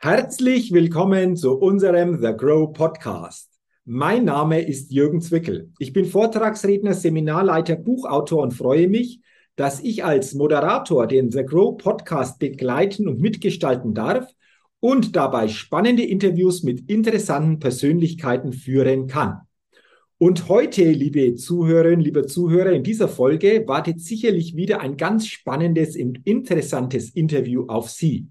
Herzlich willkommen zu unserem The Grow Podcast. Mein Name ist Jürgen Zwickel. Ich bin Vortragsredner, Seminarleiter, Buchautor und freue mich, dass ich als Moderator den The Grow Podcast begleiten und mitgestalten darf und dabei spannende Interviews mit interessanten Persönlichkeiten führen kann. Und heute, liebe Zuhörerinnen, liebe Zuhörer, in dieser Folge wartet sicherlich wieder ein ganz spannendes und interessantes Interview auf Sie.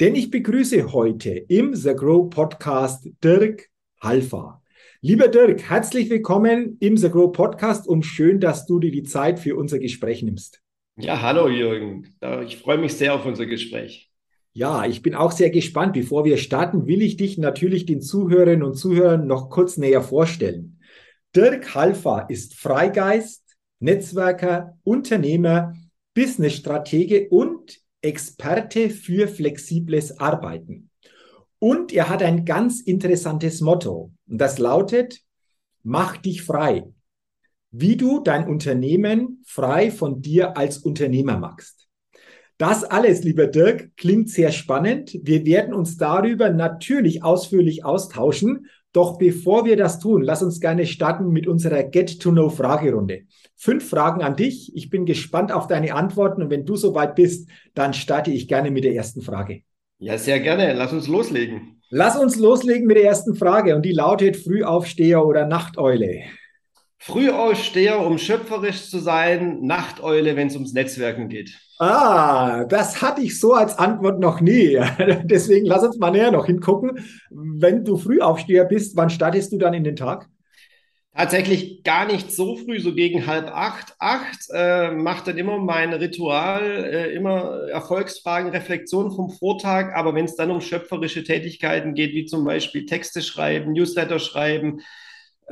Denn ich begrüße heute im The Grow Podcast Dirk Halfa. Lieber Dirk, herzlich willkommen im The Grow Podcast und schön, dass du dir die Zeit für unser Gespräch nimmst. Ja, hallo Jürgen. Ich freue mich sehr auf unser Gespräch. Ja, ich bin auch sehr gespannt. Bevor wir starten, will ich dich natürlich den Zuhörerinnen und Zuhörern noch kurz näher vorstellen. Dirk Halfa ist Freigeist, Netzwerker, Unternehmer, Businessstratege und Experte für flexibles Arbeiten. Und er hat ein ganz interessantes Motto. Und das lautet, mach dich frei. Wie du dein Unternehmen frei von dir als Unternehmer machst. Das alles, lieber Dirk, klingt sehr spannend. Wir werden uns darüber natürlich ausführlich austauschen. Doch bevor wir das tun, lass uns gerne starten mit unserer Get-to-Know-Fragerunde. Fünf Fragen an dich. Ich bin gespannt auf deine Antworten und wenn du soweit bist, dann starte ich gerne mit der ersten Frage. Ja, sehr gerne. Lass uns loslegen. Lass uns loslegen mit der ersten Frage und die lautet Frühaufsteher oder Nachteule? Frühaufsteher, um schöpferisch zu sein, Nachteule, wenn es ums Netzwerken geht. Ah, das hatte ich so als Antwort noch nie. Deswegen lass uns mal näher noch hingucken. Wenn du Frühaufsteher bist, wann startest du dann in den Tag? Tatsächlich gar nicht so früh, so gegen halb acht. Acht äh, macht dann immer mein Ritual, äh, immer Erfolgsfragen, Reflexion vom Vortag. Aber wenn es dann um schöpferische Tätigkeiten geht, wie zum Beispiel Texte schreiben, Newsletter schreiben,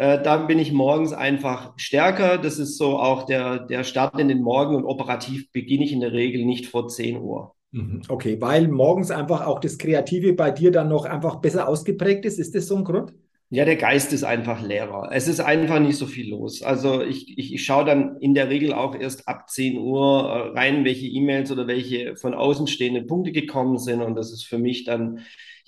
äh, dann bin ich morgens einfach stärker. Das ist so auch der, der Start in den Morgen und operativ beginne ich in der Regel nicht vor 10 Uhr. Mhm. Okay, weil morgens einfach auch das Kreative bei dir dann noch einfach besser ausgeprägt ist. Ist das so ein Grund? Ja, der Geist ist einfach leerer. Es ist einfach nicht so viel los. Also ich, ich, ich schaue dann in der Regel auch erst ab 10 Uhr äh, rein, welche E-Mails oder welche von außen stehenden Punkte gekommen sind. Und das ist für mich dann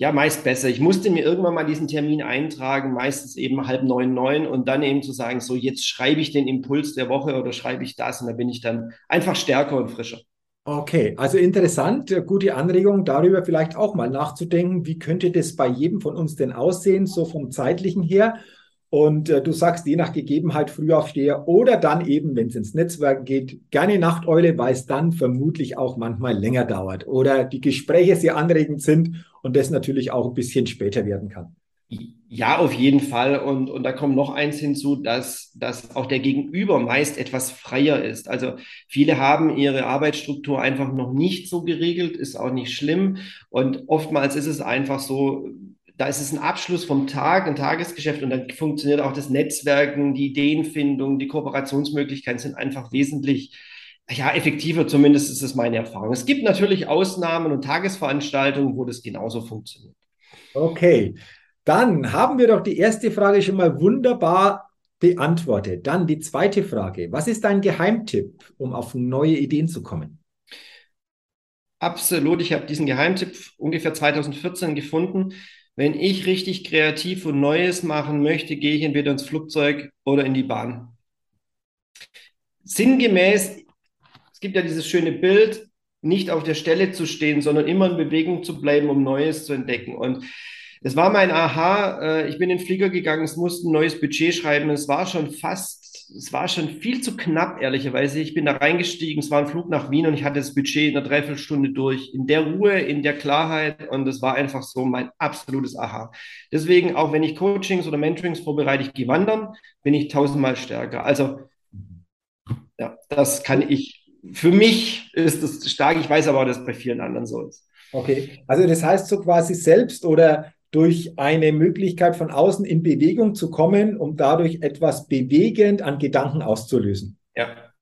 ja meist besser. Ich musste mir irgendwann mal diesen Termin eintragen, meistens eben halb neun, neun und dann eben zu sagen, so jetzt schreibe ich den Impuls der Woche oder schreibe ich das und da bin ich dann einfach stärker und frischer. Okay, also interessant, äh, gute Anregung, darüber vielleicht auch mal nachzudenken, wie könnte das bei jedem von uns denn aussehen, so vom zeitlichen her. Und äh, du sagst, je nach Gegebenheit Frühaufsteher oder dann eben, wenn es ins Netzwerk geht, gerne Nachteule, weil es dann vermutlich auch manchmal länger dauert oder die Gespräche sehr anregend sind und das natürlich auch ein bisschen später werden kann. Ja, auf jeden Fall. Und, und da kommt noch eins hinzu, dass, dass auch der Gegenüber meist etwas freier ist. Also viele haben ihre Arbeitsstruktur einfach noch nicht so geregelt, ist auch nicht schlimm. Und oftmals ist es einfach so, da ist es ein Abschluss vom Tag, ein Tagesgeschäft und dann funktioniert auch das Netzwerken, die Ideenfindung, die Kooperationsmöglichkeiten sind einfach wesentlich ja, effektiver, zumindest ist es meine Erfahrung. Es gibt natürlich Ausnahmen und Tagesveranstaltungen, wo das genauso funktioniert. Okay, dann haben wir doch die erste Frage schon mal wunderbar beantwortet. Dann die zweite Frage. Was ist dein Geheimtipp, um auf neue Ideen zu kommen? Absolut. Ich habe diesen Geheimtipp ungefähr 2014 gefunden. Wenn ich richtig kreativ und Neues machen möchte, gehe ich entweder ins Flugzeug oder in die Bahn. Sinngemäß, es gibt ja dieses schöne Bild, nicht auf der Stelle zu stehen, sondern immer in Bewegung zu bleiben, um Neues zu entdecken. Und es war mein Aha. Äh, ich bin in den Flieger gegangen, es musste ein neues Budget schreiben. Es war schon fast, es war schon viel zu knapp, ehrlicherweise. Ich bin da reingestiegen, es war ein Flug nach Wien und ich hatte das Budget in einer Dreiviertelstunde durch. In der Ruhe, in der Klarheit und es war einfach so mein absolutes Aha. Deswegen, auch wenn ich Coachings oder Mentorings vorbereite, ich gehe wandern, bin ich tausendmal stärker. Also, ja, das kann ich. Für mich ist das stark. Ich weiß aber auch, dass es bei vielen anderen so ist. Okay, also das heißt so quasi selbst oder durch eine Möglichkeit von außen in Bewegung zu kommen, um dadurch etwas bewegend an Gedanken auszulösen. Ja.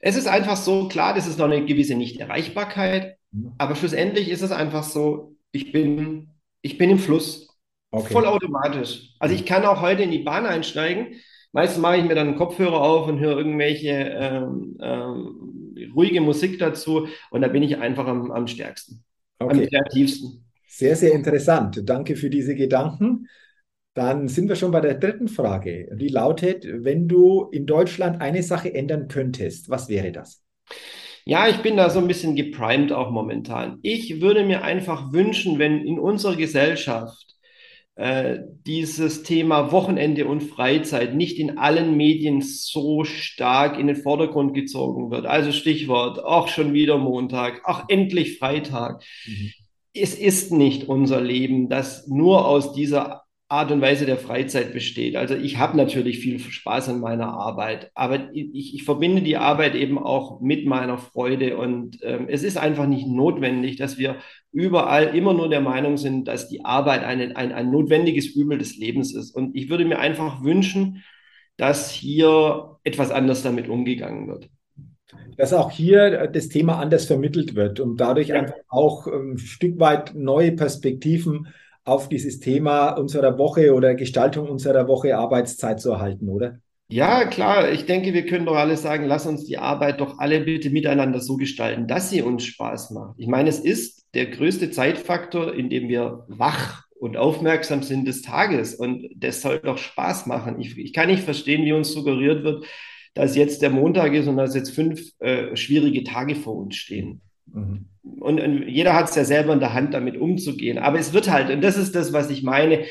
Es ist einfach so, klar, das ist noch eine gewisse Nichterreichbarkeit, mhm. aber schlussendlich ist es einfach so, ich bin, ich bin im Fluss. Okay. Vollautomatisch. Also ich kann auch heute in die Bahn einsteigen. Meistens mache ich mir dann einen Kopfhörer auf und höre irgendwelche ähm, ähm, ruhige Musik dazu und da bin ich einfach am, am stärksten, okay. am kreativsten. Sehr, sehr interessant. Danke für diese Gedanken. Dann sind wir schon bei der dritten Frage. Die lautet, wenn du in Deutschland eine Sache ändern könntest, was wäre das? Ja, ich bin da so ein bisschen geprimed auch momentan. Ich würde mir einfach wünschen, wenn in unserer Gesellschaft äh, dieses Thema Wochenende und Freizeit nicht in allen Medien so stark in den Vordergrund gezogen wird. Also Stichwort, auch schon wieder Montag, auch endlich Freitag. Mhm. Es ist nicht unser Leben, das nur aus dieser Art und Weise der Freizeit besteht. Also ich habe natürlich viel Spaß an meiner Arbeit, aber ich, ich, verbinde die Arbeit eben auch mit meiner Freude und ähm, es ist einfach nicht notwendig, dass wir überall immer nur der Meinung sind, dass die Arbeit ein, ein, ein notwendiges Übel des Lebens ist. Und ich würde mir einfach wünschen, dass hier etwas anders damit umgegangen wird dass auch hier das Thema anders vermittelt wird und dadurch ja. einfach auch ähm, ein Stück weit neue Perspektiven auf dieses Thema unserer Woche oder Gestaltung unserer Woche Arbeitszeit zu erhalten, oder? Ja, klar. Ich denke, wir können doch alle sagen, lass uns die Arbeit doch alle bitte miteinander so gestalten, dass sie uns Spaß macht. Ich meine, es ist der größte Zeitfaktor, in dem wir wach und aufmerksam sind des Tages. Und das soll doch Spaß machen. Ich, ich kann nicht verstehen, wie uns suggeriert wird, dass jetzt der Montag ist und dass jetzt fünf äh, schwierige Tage vor uns stehen. Mhm. Und, und jeder hat es ja selber in der Hand, damit umzugehen. Aber es wird halt, und das ist das, was ich meine,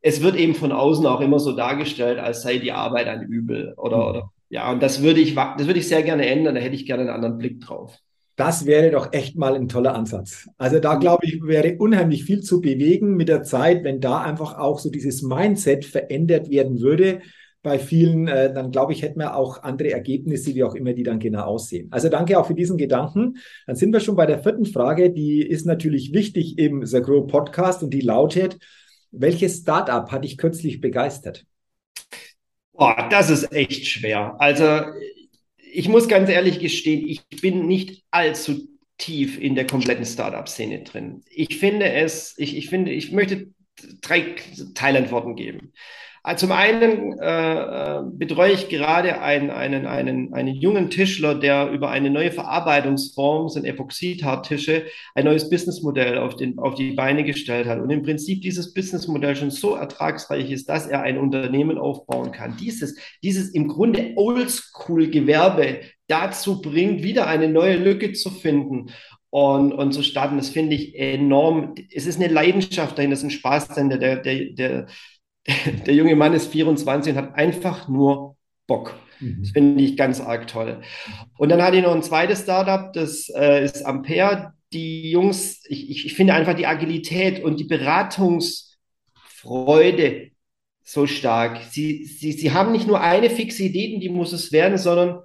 es wird eben von außen auch immer so dargestellt, als sei die Arbeit ein Übel. Oder, mhm. oder ja, und das würde ich, das würde ich sehr gerne ändern, da hätte ich gerne einen anderen Blick drauf. Das wäre doch echt mal ein toller Ansatz. Also da glaube ich, wäre unheimlich viel zu bewegen mit der Zeit, wenn da einfach auch so dieses Mindset verändert werden würde bei vielen, äh, dann glaube ich, hätten wir auch andere Ergebnisse, wie auch immer die dann genau aussehen. Also danke auch für diesen Gedanken. Dann sind wir schon bei der vierten Frage, die ist natürlich wichtig im The Grow Podcast und die lautet, welches Startup hat dich kürzlich begeistert? Boah, das ist echt schwer. Also ich muss ganz ehrlich gestehen, ich bin nicht allzu tief in der kompletten Startup-Szene drin. Ich finde es, ich, ich finde, ich möchte drei Teilantworten geben. Also zum einen äh, betreue ich gerade einen, einen, einen, einen jungen Tischler, der über eine neue Verarbeitungsform, sind Epoxidharttische, ein neues Businessmodell auf, den, auf die Beine gestellt hat. Und im Prinzip dieses Businessmodell schon so ertragsreich ist, dass er ein Unternehmen aufbauen kann. Dieses, dieses im Grunde Oldschool-Gewerbe dazu bringt, wieder eine neue Lücke zu finden und, und zu starten. Das finde ich enorm. Es ist eine Leidenschaft dahin, das ist ein Spaß dahin, der, der, der, der junge Mann ist 24 und hat einfach nur Bock. Mhm. Das finde ich ganz arg toll. Und dann hatte ich noch ein zweites Startup, das äh, ist Ampere. Die Jungs, ich, ich, ich finde einfach die Agilität und die Beratungsfreude so stark. Sie, sie, sie haben nicht nur eine fixe Idee, die muss es werden, sondern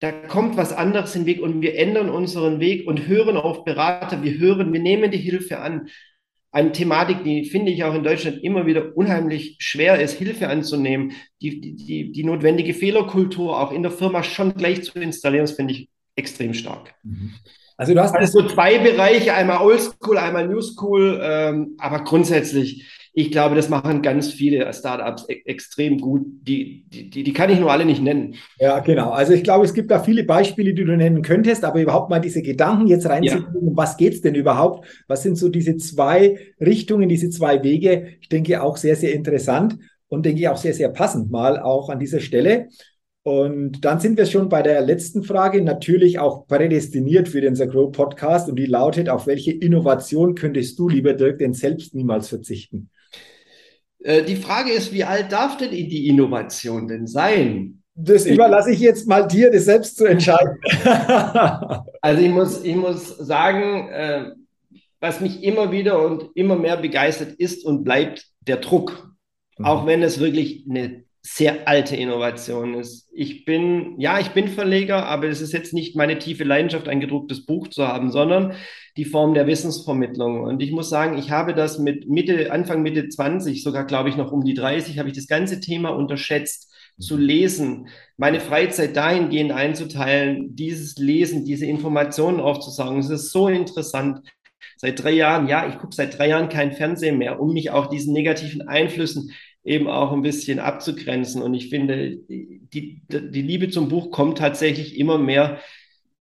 da kommt was anderes in den Weg und wir ändern unseren Weg und hören auf Berater. Wir hören, wir nehmen die Hilfe an eine Thematik, die finde ich auch in Deutschland immer wieder unheimlich schwer ist, Hilfe anzunehmen, die, die, die notwendige Fehlerkultur auch in der Firma schon gleich zu installieren, das finde ich extrem stark. Mhm. Also du hast also so zwei Bereiche, einmal Oldschool, einmal Newschool, ähm, aber grundsätzlich ich glaube, das machen ganz viele Startups e extrem gut. Die, die, die, kann ich nur alle nicht nennen. Ja, genau. Also ich glaube, es gibt da viele Beispiele, die du nennen könntest, aber überhaupt mal diese Gedanken jetzt reinzubringen, ja. was geht es denn überhaupt? Was sind so diese zwei Richtungen, diese zwei Wege? Ich denke auch sehr, sehr interessant und denke auch sehr, sehr passend mal auch an dieser Stelle. Und dann sind wir schon bei der letzten Frage, natürlich auch prädestiniert für den The Grow Podcast und die lautet, auf welche Innovation könntest du, lieber Dirk, denn selbst niemals verzichten? Äh, die Frage ist, wie alt darf denn die Innovation denn sein? Das überlasse ich jetzt mal dir, das selbst zu entscheiden. also ich muss, ich muss sagen, äh, was mich immer wieder und immer mehr begeistert ist und bleibt der Druck. Mhm. Auch wenn es wirklich eine sehr alte Innovation ist. Ich bin, ja, ich bin Verleger, aber es ist jetzt nicht meine tiefe Leidenschaft, ein gedrucktes Buch zu haben, sondern die Form der Wissensvermittlung. Und ich muss sagen, ich habe das mit Mitte, Anfang Mitte 20, sogar glaube ich noch um die 30, habe ich das ganze Thema unterschätzt zu lesen, meine Freizeit dahingehend einzuteilen, dieses Lesen, diese Informationen aufzusaugen. Es ist so interessant. Seit drei Jahren, ja, ich gucke seit drei Jahren kein Fernsehen mehr, um mich auch diesen negativen Einflüssen eben auch ein bisschen abzugrenzen. Und ich finde, die, die Liebe zum Buch kommt tatsächlich immer mehr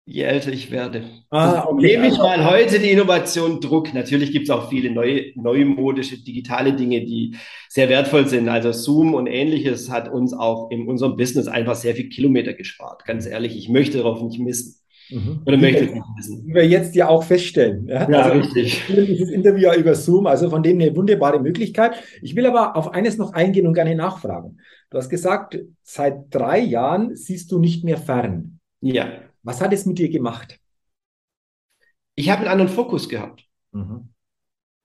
je älter ich werde. Ah, okay. Nehme ich mal heute die Innovation Druck. Natürlich gibt es auch viele neue, neumodische, digitale Dinge, die sehr wertvoll sind. Also Zoom und ähnliches hat uns auch in unserem Business einfach sehr viel Kilometer gespart. Ganz ehrlich, ich möchte darauf nicht missen. Mhm. Oder möchte ich nicht wissen. Wie wir jetzt ja auch feststellen. Ja, ja also richtig. Dieses Interview über Zoom, also von dem eine wunderbare Möglichkeit. Ich will aber auf eines noch eingehen und gerne nachfragen. Du hast gesagt, seit drei Jahren siehst du nicht mehr fern. Ja. Was hat es mit dir gemacht? Ich habe einen anderen Fokus gehabt. Mhm.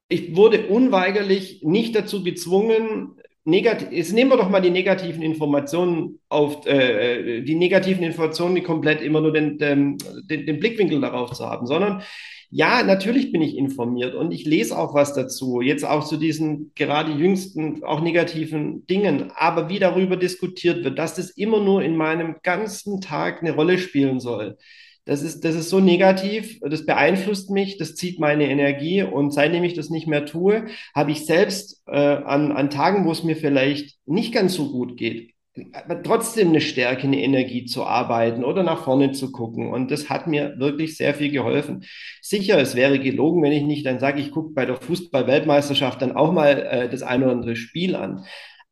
Ich wurde unweigerlich nicht dazu gezwungen, negativ, jetzt nehmen wir doch mal die negativen Informationen auf, äh, die negativen Informationen, die komplett immer nur den, den, den, Blickwinkel darauf zu haben, sondern ja, natürlich bin ich informiert und ich lese auch was dazu, jetzt auch zu diesen gerade jüngsten, auch negativen Dingen. Aber wie darüber diskutiert wird, dass das immer nur in meinem ganzen Tag eine Rolle spielen soll, das ist, das ist so negativ, das beeinflusst mich, das zieht meine Energie und seitdem ich das nicht mehr tue, habe ich selbst äh, an, an Tagen, wo es mir vielleicht nicht ganz so gut geht, trotzdem eine Stärke, eine Energie zu arbeiten oder nach vorne zu gucken. Und das hat mir wirklich sehr viel geholfen. Sicher, es wäre gelogen, wenn ich nicht dann sage, ich gucke bei der Fußball-Weltmeisterschaft dann auch mal äh, das ein oder andere Spiel an.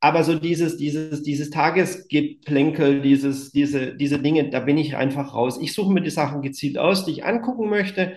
Aber so dieses, dieses, dieses Tagesgeplänkel, dieses, diese, diese Dinge, da bin ich einfach raus. Ich suche mir die Sachen gezielt aus, die ich angucken möchte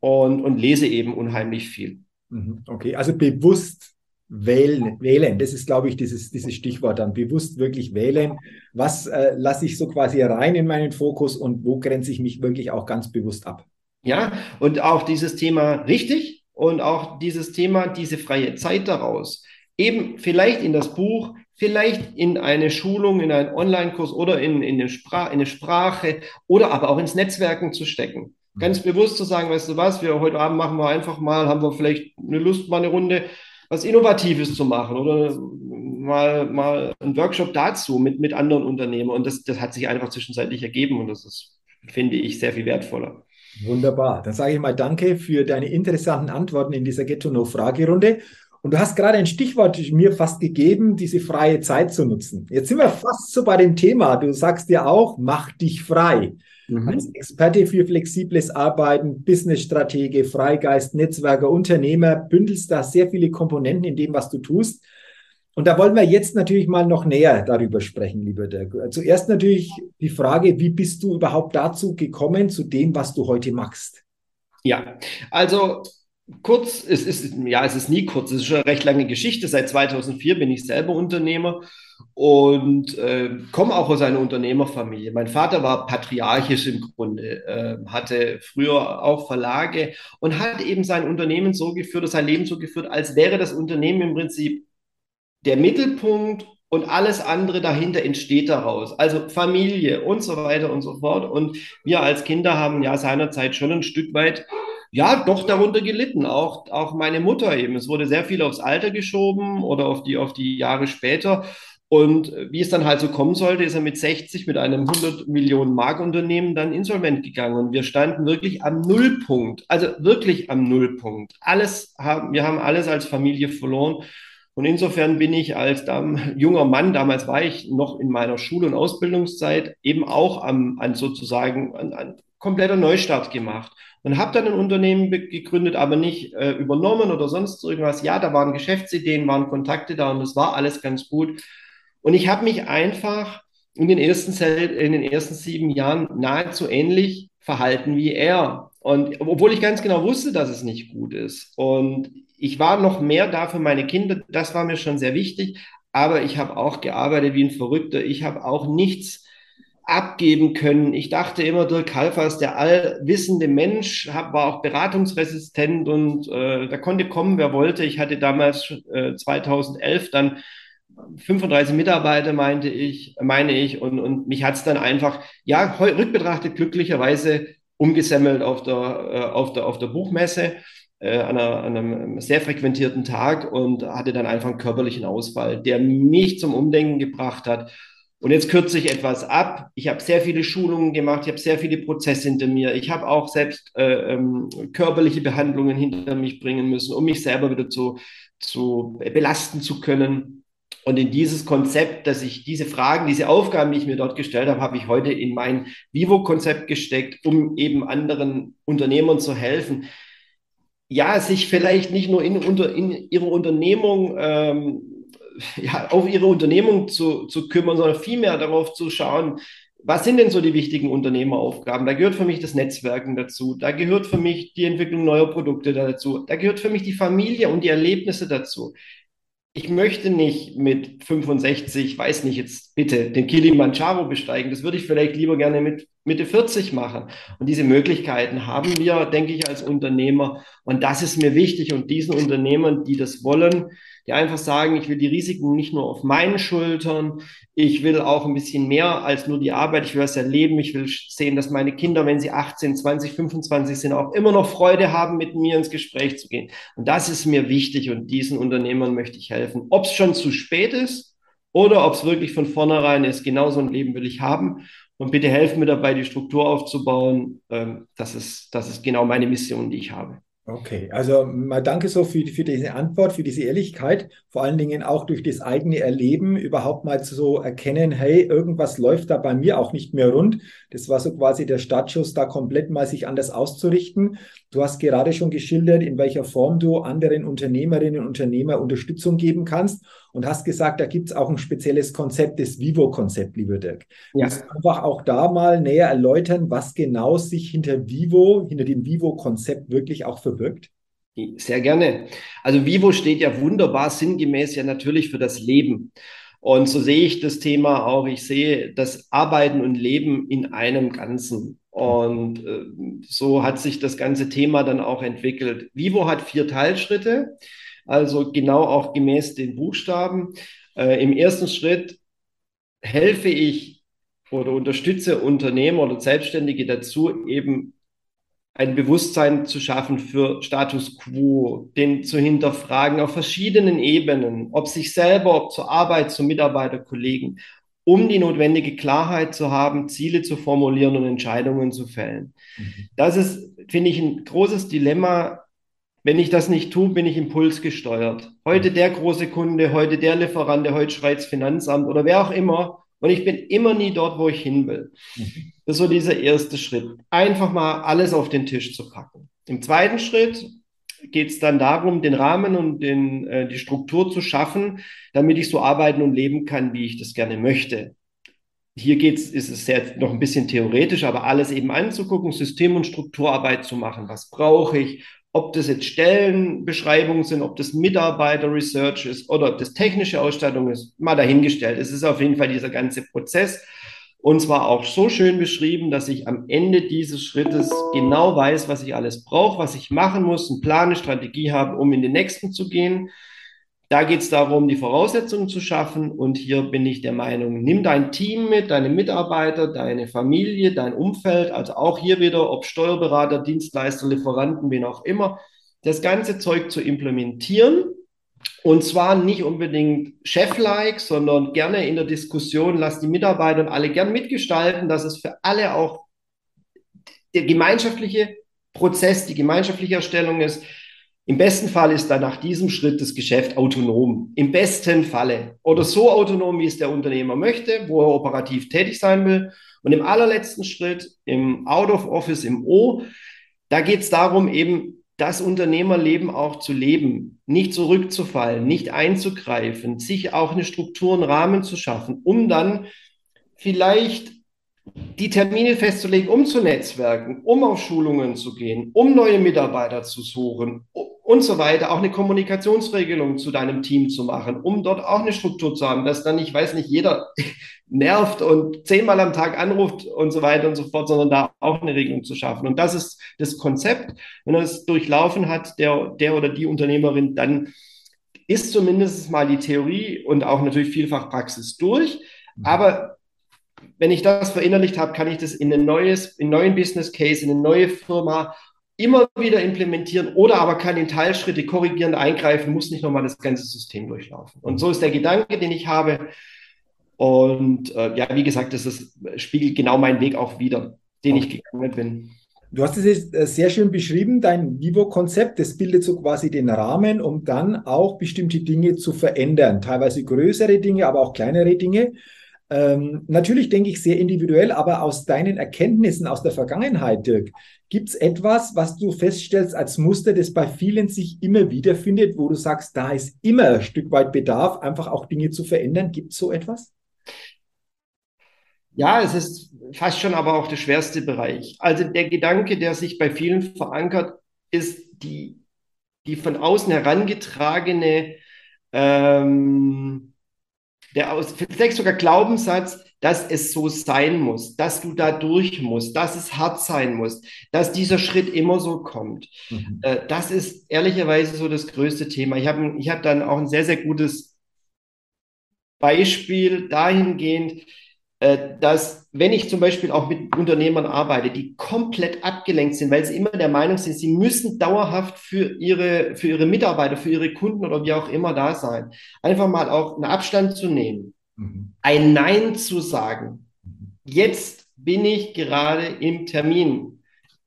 und, und lese eben unheimlich viel. Mhm. Okay, also bewusst Wählen, wählen, das ist, glaube ich, dieses, dieses Stichwort dann. Bewusst wirklich wählen. Was äh, lasse ich so quasi rein in meinen Fokus und wo grenze ich mich wirklich auch ganz bewusst ab? Ja, und auch dieses Thema richtig und auch dieses Thema, diese freie Zeit daraus. Eben vielleicht in das Buch, vielleicht in eine Schulung, in einen Online-Kurs oder in, in, eine Sprache, in eine Sprache oder aber auch ins Netzwerken zu stecken. Ganz bewusst zu sagen, weißt du was, wir heute Abend machen wir einfach mal, haben wir vielleicht eine Lust, mal eine Runde was Innovatives zu machen oder mal, mal einen Workshop dazu mit, mit anderen Unternehmen. Und das, das hat sich einfach zwischenzeitlich ergeben und das ist, finde ich, sehr viel wertvoller. Wunderbar. Dann sage ich mal Danke für deine interessanten Antworten in dieser Get-to-Know-Fragerunde. Und du hast gerade ein Stichwort mir fast gegeben, diese freie Zeit zu nutzen. Jetzt sind wir fast so bei dem Thema. Du sagst ja auch, mach dich frei. Mhm. Als Experte für flexibles Arbeiten, Businessstratege, Freigeist, Netzwerker, Unternehmer, bündelst da sehr viele Komponenten in dem, was du tust. Und da wollen wir jetzt natürlich mal noch näher darüber sprechen, lieber Dirk. Zuerst natürlich die Frage, wie bist du überhaupt dazu gekommen, zu dem, was du heute machst? Ja, also kurz, es ist, ja, es ist nie kurz, es ist schon eine recht lange Geschichte. Seit 2004 bin ich selber Unternehmer und äh, komme auch aus einer Unternehmerfamilie. Mein Vater war patriarchisch im Grunde, äh, hatte früher auch Verlage und hat eben sein Unternehmen so geführt, sein Leben so geführt, als wäre das Unternehmen im Prinzip der Mittelpunkt und alles andere dahinter entsteht daraus. Also Familie und so weiter und so fort. Und wir als Kinder haben ja seinerzeit schon ein Stück weit ja, doch darunter gelitten. Auch, auch meine Mutter eben. Es wurde sehr viel aufs Alter geschoben oder auf die, auf die Jahre später. Und wie es dann halt so kommen sollte, ist er mit 60 mit einem 100 Millionen Mark Unternehmen dann insolvent gegangen. Und wir standen wirklich am Nullpunkt. Also wirklich am Nullpunkt. Alles haben, wir haben alles als Familie verloren. Und insofern bin ich als dann, junger Mann, damals war ich noch in meiner Schul- und Ausbildungszeit, eben auch am, an sozusagen an, an kompletter Neustart gemacht und habe dann ein Unternehmen gegründet, aber nicht äh, übernommen oder sonst irgendwas. Ja, da waren Geschäftsideen, waren Kontakte da und das war alles ganz gut. Und ich habe mich einfach in den ersten in den ersten sieben Jahren nahezu ähnlich verhalten wie er. Und obwohl ich ganz genau wusste, dass es nicht gut ist. Und ich war noch mehr da für meine Kinder. Das war mir schon sehr wichtig. Aber ich habe auch gearbeitet wie ein Verrückter. Ich habe auch nichts abgeben können. Ich dachte immer, Dirk Halfer der allwissende Mensch, war auch beratungsresistent und äh, da konnte kommen, wer wollte. Ich hatte damals äh, 2011 dann 35 Mitarbeiter, meinte ich, meine ich, und, und mich hat es dann einfach, ja, rückbetrachtet glücklicherweise umgesemmelt auf der, äh, auf der, auf der Buchmesse äh, an einem sehr frequentierten Tag und hatte dann einfach einen körperlichen Ausfall, der mich zum Umdenken gebracht hat und jetzt kürze ich etwas ab. Ich habe sehr viele Schulungen gemacht, ich habe sehr viele Prozesse hinter mir. Ich habe auch selbst äh, ähm, körperliche Behandlungen hinter mich bringen müssen, um mich selber wieder zu, zu belasten zu können. Und in dieses Konzept, dass ich diese Fragen, diese Aufgaben, die ich mir dort gestellt habe, habe ich heute in mein Vivo-Konzept gesteckt, um eben anderen Unternehmern zu helfen. Ja, sich vielleicht nicht nur in, unter, in ihrer Unternehmung, ähm, ja, auf ihre Unternehmung zu, zu kümmern, sondern vielmehr darauf zu schauen, was sind denn so die wichtigen Unternehmeraufgaben? Da gehört für mich das Netzwerken dazu. Da gehört für mich die Entwicklung neuer Produkte dazu. Da gehört für mich die Familie und die Erlebnisse dazu. Ich möchte nicht mit 65, weiß nicht jetzt bitte, den Kilimanjaro besteigen. Das würde ich vielleicht lieber gerne mit Mitte 40 machen. Und diese Möglichkeiten haben wir, denke ich, als Unternehmer. Und das ist mir wichtig. Und diesen Unternehmern, die das wollen, die einfach sagen, ich will die Risiken nicht nur auf meinen Schultern, ich will auch ein bisschen mehr als nur die Arbeit, ich will das erleben, ich will sehen, dass meine Kinder, wenn sie 18, 20, 25 sind, auch immer noch Freude haben, mit mir ins Gespräch zu gehen. Und das ist mir wichtig und diesen Unternehmern möchte ich helfen. Ob es schon zu spät ist oder ob es wirklich von vornherein ist, genau so ein Leben will ich haben. Und bitte helfen mir dabei, die Struktur aufzubauen. Ähm, das ist, das ist genau meine Mission, die ich habe. Okay, also mal danke so für, für diese Antwort, für diese Ehrlichkeit, vor allen Dingen auch durch das eigene Erleben überhaupt mal zu erkennen, hey, irgendwas läuft da bei mir auch nicht mehr rund. Das war so quasi der Startschuss, da komplett mal sich anders auszurichten. Du hast gerade schon geschildert, in welcher Form du anderen Unternehmerinnen und Unternehmer Unterstützung geben kannst und hast gesagt, da gibt es auch ein spezielles Konzept, das Vivo-Konzept, lieber Dirk. Ja. Du einfach auch da mal näher erläutern, was genau sich hinter Vivo, hinter dem Vivo-Konzept wirklich auch verbirgt? Sehr gerne. Also Vivo steht ja wunderbar sinngemäß ja natürlich für das Leben. Und so sehe ich das Thema auch. Ich sehe das Arbeiten und Leben in einem Ganzen. Und äh, so hat sich das ganze Thema dann auch entwickelt. Vivo hat vier Teilschritte also genau auch gemäß den Buchstaben. Äh, Im ersten Schritt helfe ich oder unterstütze Unternehmer oder Selbstständige dazu, eben ein Bewusstsein zu schaffen für Status quo, den zu hinterfragen auf verschiedenen Ebenen, ob sich selber, ob zur Arbeit, zu Mitarbeiter, Kollegen, um die notwendige Klarheit zu haben, Ziele zu formulieren und Entscheidungen zu fällen. Mhm. Das ist, finde ich, ein großes Dilemma wenn ich das nicht tue, bin ich impulsgesteuert. Heute der große Kunde, heute der Lieferant, heute schreit's Finanzamt oder wer auch immer. Und ich bin immer nie dort, wo ich hin will. Mhm. Das ist so dieser erste Schritt. Einfach mal alles auf den Tisch zu packen. Im zweiten Schritt geht es dann darum, den Rahmen und den, äh, die Struktur zu schaffen, damit ich so arbeiten und leben kann, wie ich das gerne möchte. Hier geht's, ist es sehr, noch ein bisschen theoretisch, aber alles eben anzugucken, System- und Strukturarbeit zu machen. Was brauche ich? Ob das jetzt Stellenbeschreibungen sind, ob das Mitarbeiter-Research ist oder ob das technische Ausstattung ist, mal dahingestellt. Es ist auf jeden Fall dieser ganze Prozess und zwar auch so schön beschrieben, dass ich am Ende dieses Schrittes genau weiß, was ich alles brauche, was ich machen muss, einen Plan, eine Strategie habe, um in den nächsten zu gehen. Da geht es darum, die Voraussetzungen zu schaffen. Und hier bin ich der Meinung, nimm dein Team mit, deine Mitarbeiter, deine Familie, dein Umfeld, also auch hier wieder, ob Steuerberater, Dienstleister, Lieferanten, wen auch immer, das ganze Zeug zu implementieren. Und zwar nicht unbedingt chef-like, sondern gerne in der Diskussion, lass die Mitarbeiter und alle gern mitgestalten, dass es für alle auch der gemeinschaftliche Prozess, die gemeinschaftliche Erstellung ist, im besten Fall ist dann nach diesem Schritt das Geschäft autonom. Im besten Falle. Oder so autonom, wie es der Unternehmer möchte, wo er operativ tätig sein will. Und im allerletzten Schritt, im Out of Office, im O, da geht es darum, eben das Unternehmerleben auch zu leben, nicht zurückzufallen, nicht einzugreifen, sich auch eine Struktur, einen Rahmen zu schaffen, um dann vielleicht die Termine festzulegen, um zu netzwerken, um auf Schulungen zu gehen, um neue Mitarbeiter zu suchen und so weiter, auch eine Kommunikationsregelung zu deinem Team zu machen, um dort auch eine Struktur zu haben, dass dann, ich weiß nicht, jeder nervt und zehnmal am Tag anruft und so weiter und so fort, sondern da auch eine Regelung zu schaffen. Und das ist das Konzept. Wenn er es durchlaufen hat, der, der oder die Unternehmerin, dann ist zumindest mal die Theorie und auch natürlich vielfach Praxis durch. Aber wenn ich das verinnerlicht habe, kann ich das in ein neues, in einen neuen Business Case, in eine neue Firma immer wieder implementieren oder aber kann in Teilschritte korrigierend eingreifen, muss nicht nochmal das ganze System durchlaufen. Und so ist der Gedanke, den ich habe. Und äh, ja, wie gesagt, das ist, spiegelt genau meinen Weg auch wieder, den ich gegangen bin. Du hast es jetzt äh, sehr schön beschrieben, dein Vivo-Konzept, das bildet so quasi den Rahmen, um dann auch bestimmte Dinge zu verändern. Teilweise größere Dinge, aber auch kleinere Dinge. Ähm, natürlich denke ich sehr individuell, aber aus deinen Erkenntnissen aus der Vergangenheit, Dirk, gibt es etwas, was du feststellst als Muster, das bei vielen sich immer wieder findet, wo du sagst, da ist immer ein Stück weit Bedarf, einfach auch Dinge zu verändern? Gibt es so etwas? Ja, es ist fast schon aber auch der schwerste Bereich. Also der Gedanke, der sich bei vielen verankert, ist die, die von außen herangetragene, ähm, der aus, vielleicht sogar Glaubenssatz, dass es so sein muss, dass du da durch musst, dass es hart sein muss, dass dieser Schritt immer so kommt. Mhm. Äh, das ist ehrlicherweise so das größte Thema. Ich habe ich hab dann auch ein sehr, sehr gutes Beispiel dahingehend, dass wenn ich zum Beispiel auch mit Unternehmern arbeite, die komplett abgelenkt sind, weil sie immer der Meinung sind, sie müssen dauerhaft für ihre, für ihre Mitarbeiter, für ihre Kunden oder wie auch immer da sein, einfach mal auch einen Abstand zu nehmen, mhm. ein Nein zu sagen. Mhm. Jetzt bin ich gerade im Termin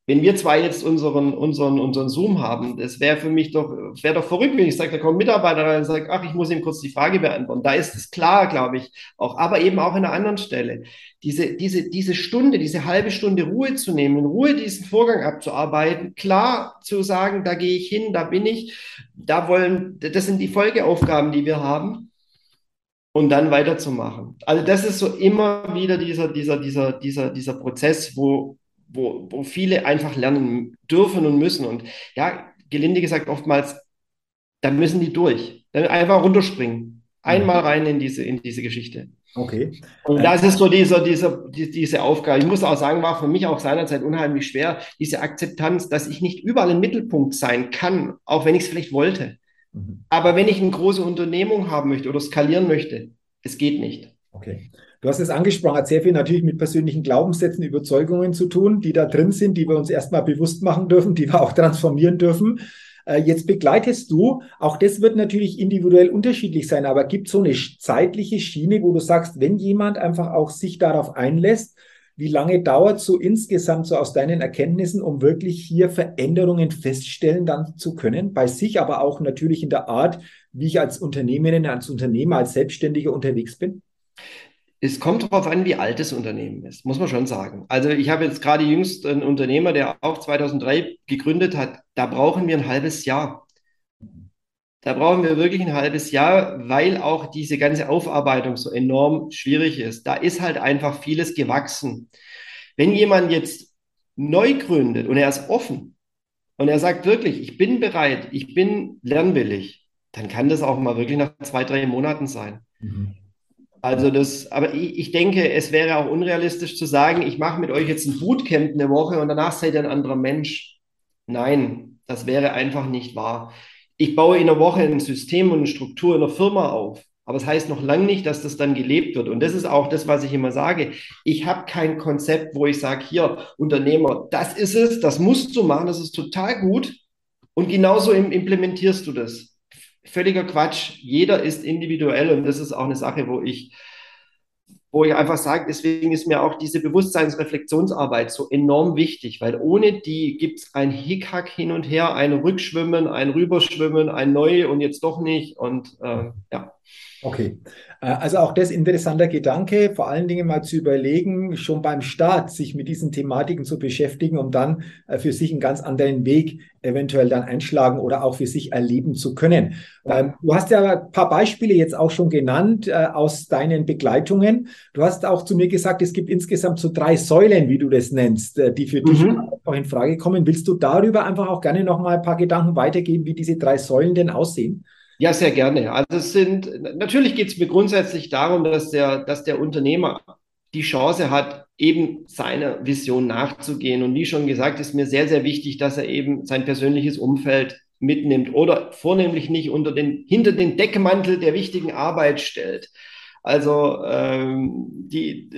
wenn wir zwei jetzt unseren, unseren, unseren Zoom haben, das wäre für mich doch, wäre doch verrückt, wenn ich sage, da kommt ein Mitarbeiter rein und sagt, ach, ich muss ihm kurz die Frage beantworten. Da ist es klar, glaube ich, auch, aber eben auch an einer anderen Stelle. Diese, diese, diese Stunde, diese halbe Stunde Ruhe zu nehmen, in Ruhe diesen Vorgang abzuarbeiten, klar zu sagen, da gehe ich hin, da bin ich, da wollen, das sind die Folgeaufgaben, die wir haben und dann weiterzumachen. Also das ist so immer wieder dieser, dieser, dieser, dieser, dieser Prozess, wo wo, wo viele einfach lernen dürfen und müssen. Und ja, gelinde gesagt, oftmals, dann müssen die durch. Dann einfach runterspringen. Einmal rein in diese, in diese Geschichte. Okay. Und das ist so dieser, dieser, die, diese Aufgabe. Ich muss auch sagen, war für mich auch seinerzeit unheimlich schwer, diese Akzeptanz, dass ich nicht überall im Mittelpunkt sein kann, auch wenn ich es vielleicht wollte. Mhm. Aber wenn ich eine große Unternehmung haben möchte oder skalieren möchte, es geht nicht. Okay. Du hast es angesprochen, hat sehr viel natürlich mit persönlichen Glaubenssätzen, Überzeugungen zu tun, die da drin sind, die wir uns erstmal bewusst machen dürfen, die wir auch transformieren dürfen. Äh, jetzt begleitest du, auch das wird natürlich individuell unterschiedlich sein, aber gibt so eine zeitliche Schiene, wo du sagst, wenn jemand einfach auch sich darauf einlässt, wie lange dauert so insgesamt so aus deinen Erkenntnissen, um wirklich hier Veränderungen feststellen dann zu können, bei sich, aber auch natürlich in der Art, wie ich als Unternehmerin, als Unternehmer, als Selbstständiger unterwegs bin? Es kommt darauf an, wie alt das Unternehmen ist, muss man schon sagen. Also ich habe jetzt gerade jüngst einen Unternehmer, der auch 2003 gegründet hat. Da brauchen wir ein halbes Jahr. Da brauchen wir wirklich ein halbes Jahr, weil auch diese ganze Aufarbeitung so enorm schwierig ist. Da ist halt einfach vieles gewachsen. Wenn jemand jetzt neu gründet und er ist offen und er sagt wirklich, ich bin bereit, ich bin lernwillig, dann kann das auch mal wirklich nach zwei, drei Monaten sein. Mhm. Also das, aber ich, ich, denke, es wäre auch unrealistisch zu sagen, ich mache mit euch jetzt ein Bootcamp eine Woche und danach seid ihr ein anderer Mensch. Nein, das wäre einfach nicht wahr. Ich baue in einer Woche ein System und eine Struktur in der Firma auf. Aber es das heißt noch lange nicht, dass das dann gelebt wird. Und das ist auch das, was ich immer sage. Ich habe kein Konzept, wo ich sage, hier, Unternehmer, das ist es, das musst du machen, das ist total gut. Und genauso implementierst du das völliger Quatsch. Jeder ist individuell und das ist auch eine Sache, wo ich, wo ich einfach sage, deswegen ist mir auch diese Bewusstseinsreflexionsarbeit so enorm wichtig, weil ohne die gibt es ein Hickhack hin und her, ein Rückschwimmen, ein Rüberschwimmen, ein Neu und jetzt doch nicht und äh, ja. Okay, äh, also auch das interessanter Gedanke, vor allen Dingen mal zu überlegen, schon beim Start sich mit diesen Thematiken zu beschäftigen, um dann äh, für sich einen ganz anderen Weg eventuell dann einschlagen oder auch für sich erleben zu können. Ähm, du hast ja ein paar Beispiele jetzt auch schon genannt äh, aus deinen Begleitungen. Du hast auch zu mir gesagt, es gibt insgesamt so drei Säulen, wie du das nennst, die für dich mhm. auch in Frage kommen. Willst du darüber einfach auch gerne noch mal ein paar Gedanken weitergeben, wie diese drei Säulen denn aussehen? Ja, sehr gerne. Also es sind, natürlich geht es mir grundsätzlich darum, dass der, dass der Unternehmer die Chance hat, eben seiner Vision nachzugehen. Und wie schon gesagt, ist mir sehr, sehr wichtig, dass er eben sein persönliches Umfeld mitnimmt oder vornehmlich nicht unter den, hinter den Deckmantel der wichtigen Arbeit stellt. Also ähm, die,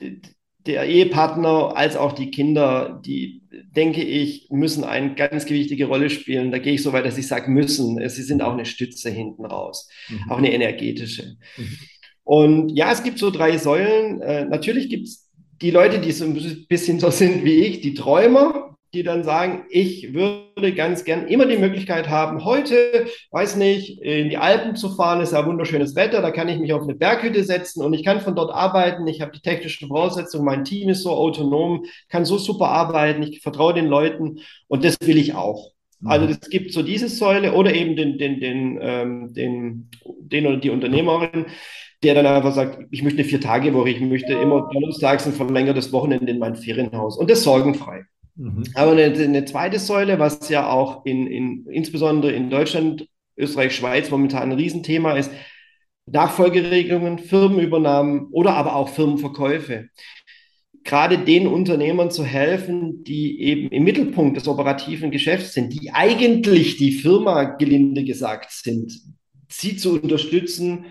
die, der Ehepartner als auch die Kinder, die, denke ich, müssen eine ganz gewichtige Rolle spielen. Da gehe ich so weit, dass ich sage müssen. Sie sind auch eine Stütze hinten raus, mhm. auch eine energetische. Mhm. Und ja, es gibt so drei Säulen. Äh, natürlich gibt es die Leute, die so ein bisschen so sind wie ich, die Träumer. Die dann sagen, ich würde ganz gern immer die Möglichkeit haben, heute, weiß nicht, in die Alpen zu fahren, ist ja wunderschönes Wetter, da kann ich mich auf eine Berghütte setzen und ich kann von dort arbeiten, ich habe die technischen Voraussetzungen, mein Team ist so autonom, kann so super arbeiten, ich vertraue den Leuten und das will ich auch. Also es gibt so diese Säule oder eben den, den, den, ähm, den, den oder die Unternehmerin, der dann einfach sagt, ich möchte eine Vier-Tage-Woche, ich möchte immer donnerstags ein verlängertes Wochenende in mein Ferienhaus und das sorgenfrei. Mhm. Aber eine, eine, zweite Säule, was ja auch in, in, insbesondere in Deutschland, Österreich, Schweiz momentan ein Riesenthema ist, Nachfolgeregelungen, Firmenübernahmen oder aber auch Firmenverkäufe. Gerade den Unternehmern zu helfen, die eben im Mittelpunkt des operativen Geschäfts sind, die eigentlich die Firma gelinde gesagt sind, sie zu unterstützen,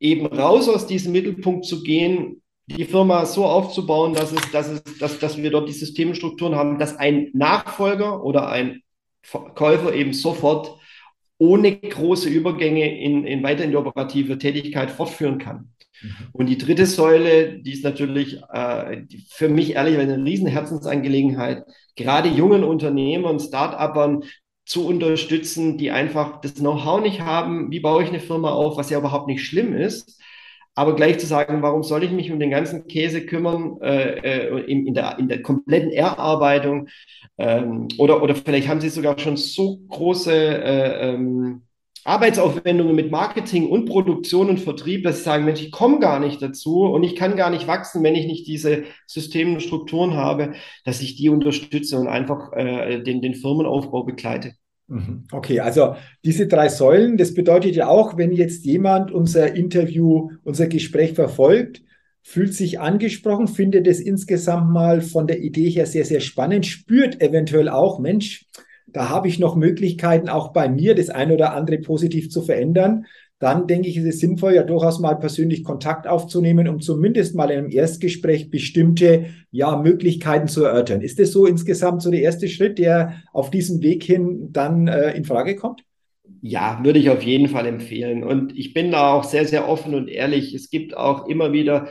eben raus aus diesem Mittelpunkt zu gehen, die Firma so aufzubauen, dass, es, dass, es, dass, dass wir dort die Systemstrukturen haben, dass ein Nachfolger oder ein Käufer eben sofort ohne große Übergänge in, in weiter in die operative Tätigkeit fortführen kann. Mhm. Und die dritte Säule, die ist natürlich äh, für mich ehrlich eine riesen Herzensangelegenheit, gerade jungen Unternehmern, Start-upern zu unterstützen, die einfach das Know-how nicht haben, wie baue ich eine Firma auf, was ja überhaupt nicht schlimm ist, aber gleich zu sagen, warum soll ich mich um den ganzen Käse kümmern, äh, äh in, in, der, in der kompletten Erarbeitung? Ähm, oder, oder vielleicht haben Sie sogar schon so große äh, ähm, Arbeitsaufwendungen mit Marketing und Produktion und Vertrieb, dass Sie sagen, Mensch, ich komme gar nicht dazu und ich kann gar nicht wachsen, wenn ich nicht diese Systeme und Strukturen habe, dass ich die unterstütze und einfach äh, den, den Firmenaufbau begleite. Mhm. Okay, also diese drei Säulen, das bedeutet ja auch, wenn jetzt jemand unser Interview, unser Gespräch verfolgt, fühlt sich angesprochen, findet es insgesamt mal von der Idee her sehr, sehr spannend, spürt eventuell auch, Mensch, da habe ich noch Möglichkeiten, auch bei mir das eine oder andere positiv zu verändern dann denke ich, ist es sinnvoll, ja durchaus mal persönlich Kontakt aufzunehmen, um zumindest mal in einem Erstgespräch bestimmte ja, Möglichkeiten zu erörtern. Ist das so insgesamt so der erste Schritt, der auf diesem Weg hin dann äh, in Frage kommt? Ja, würde ich auf jeden Fall empfehlen. Und ich bin da auch sehr, sehr offen und ehrlich. Es gibt auch immer wieder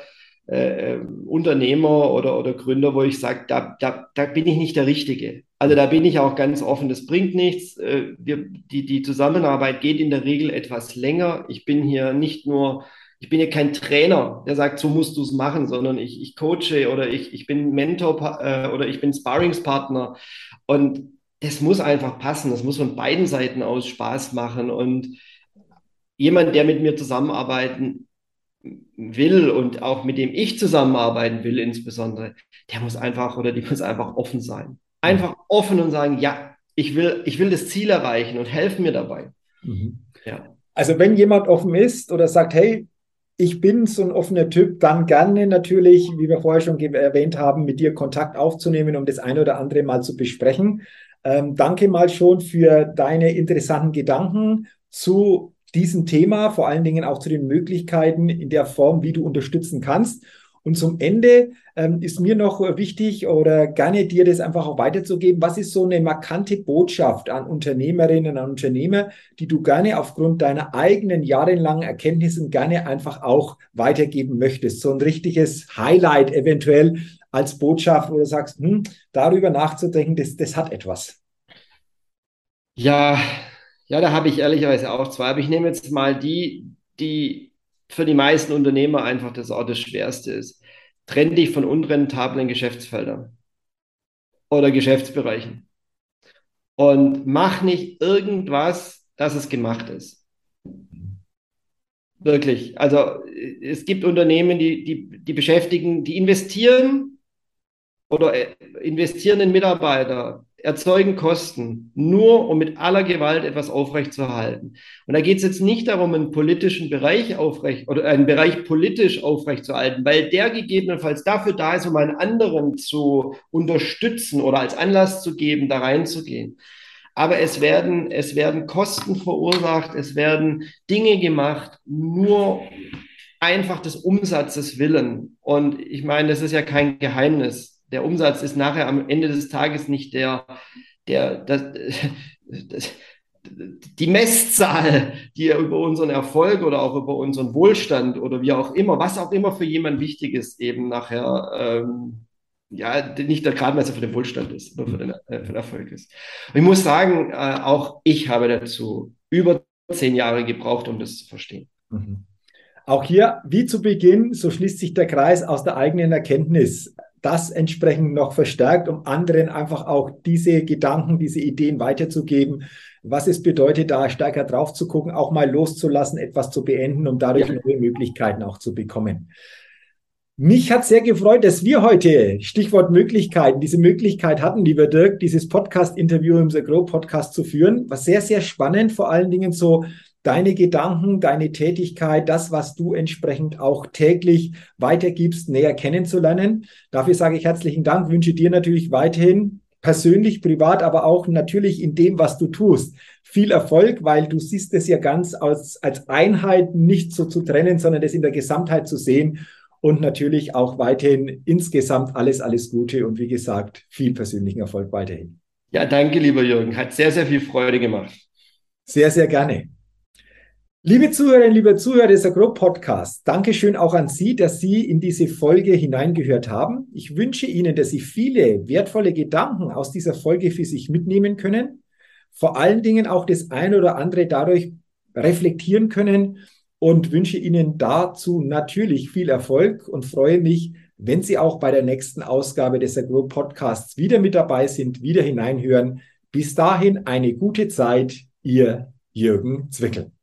äh, äh Unternehmer oder, oder Gründer, wo ich sage, da, da, da bin ich nicht der Richtige. Also da bin ich auch ganz offen, das bringt nichts. Äh, wir, die, die Zusammenarbeit geht in der Regel etwas länger. Ich bin hier nicht nur, ich bin hier kein Trainer, der sagt, so musst du es machen, sondern ich, ich coache oder ich, ich bin Mentor äh, oder ich bin Sparringspartner. Und das muss einfach passen. Das muss von beiden Seiten aus Spaß machen. Und jemand, der mit mir zusammenarbeiten will und auch mit dem ich zusammenarbeiten will, insbesondere, der muss einfach oder die muss einfach offen sein einfach offen und sagen, ja, ich will, ich will das Ziel erreichen und helfen mir dabei. Mhm. Ja. Also wenn jemand offen ist oder sagt, hey, ich bin so ein offener Typ, dann gerne natürlich, wie wir vorher schon erwähnt haben, mit dir Kontakt aufzunehmen, um das eine oder andere mal zu besprechen. Ähm, danke mal schon für deine interessanten Gedanken zu diesem Thema, vor allen Dingen auch zu den Möglichkeiten in der Form, wie du unterstützen kannst. Und zum Ende ähm, ist mir noch wichtig oder gerne dir das einfach auch weiterzugeben. Was ist so eine markante Botschaft an Unternehmerinnen, an Unternehmer, die du gerne aufgrund deiner eigenen jahrelangen Erkenntnisse gerne einfach auch weitergeben möchtest? So ein richtiges Highlight eventuell als Botschaft, wo du sagst, hm, darüber nachzudenken, das, das hat etwas. Ja, ja, da habe ich ehrlicherweise auch zwei. Aber ich nehme jetzt mal die, die für die meisten Unternehmer einfach das auch das Schwerste ist. Trenn dich von unrentablen Geschäftsfeldern oder Geschäftsbereichen und mach nicht irgendwas, dass es gemacht ist. Wirklich. Also es gibt Unternehmen, die, die, die beschäftigen, die investieren oder äh, investieren in Mitarbeiter, erzeugen Kosten, nur um mit aller Gewalt etwas aufrechtzuerhalten. Und da geht es jetzt nicht darum, einen politischen Bereich aufrecht oder einen Bereich politisch aufrechtzuerhalten, weil der gegebenenfalls dafür da ist, um einen anderen zu unterstützen oder als Anlass zu geben, da reinzugehen. Aber es werden, es werden Kosten verursacht, es werden Dinge gemacht, nur einfach des Umsatzes willen. Und ich meine, das ist ja kein Geheimnis der Umsatz ist nachher am Ende des Tages nicht der, der, das, das, die Messzahl, die über unseren Erfolg oder auch über unseren Wohlstand oder wie auch immer, was auch immer für jemand wichtig ist, eben nachher ähm, ja, nicht der Gradmesser für den Wohlstand ist oder für den, äh, für den Erfolg ist. Und ich muss sagen, äh, auch ich habe dazu über zehn Jahre gebraucht, um das zu verstehen. Mhm. Auch hier, wie zu Beginn, so schließt sich der Kreis aus der eigenen Erkenntnis. Das entsprechend noch verstärkt, um anderen einfach auch diese Gedanken, diese Ideen weiterzugeben, was es bedeutet, da stärker drauf zu gucken, auch mal loszulassen, etwas zu beenden, um dadurch ja. neue Möglichkeiten auch zu bekommen. Mich hat sehr gefreut, dass wir heute, Stichwort Möglichkeiten, diese Möglichkeit hatten, lieber Dirk, dieses Podcast-Interview im The Grow Podcast zu führen. War sehr, sehr spannend, vor allen Dingen so deine Gedanken, deine Tätigkeit, das, was du entsprechend auch täglich weitergibst, näher kennenzulernen. Dafür sage ich herzlichen Dank, wünsche dir natürlich weiterhin persönlich, privat, aber auch natürlich in dem, was du tust. Viel Erfolg, weil du siehst es ja ganz als, als Einheit nicht so zu trennen, sondern das in der Gesamtheit zu sehen und natürlich auch weiterhin insgesamt alles, alles Gute und wie gesagt, viel persönlichen Erfolg weiterhin. Ja, danke, lieber Jürgen. Hat sehr, sehr viel Freude gemacht. Sehr, sehr gerne. Liebe Zuhörerinnen, liebe Zuhörer des Agro-Podcast, Dankeschön auch an Sie, dass Sie in diese Folge hineingehört haben. Ich wünsche Ihnen, dass Sie viele wertvolle Gedanken aus dieser Folge für sich mitnehmen können. Vor allen Dingen auch das ein oder andere dadurch reflektieren können und wünsche Ihnen dazu natürlich viel Erfolg und freue mich, wenn Sie auch bei der nächsten Ausgabe des Agro Podcasts wieder mit dabei sind, wieder hineinhören. Bis dahin eine gute Zeit, Ihr Jürgen Zwickel.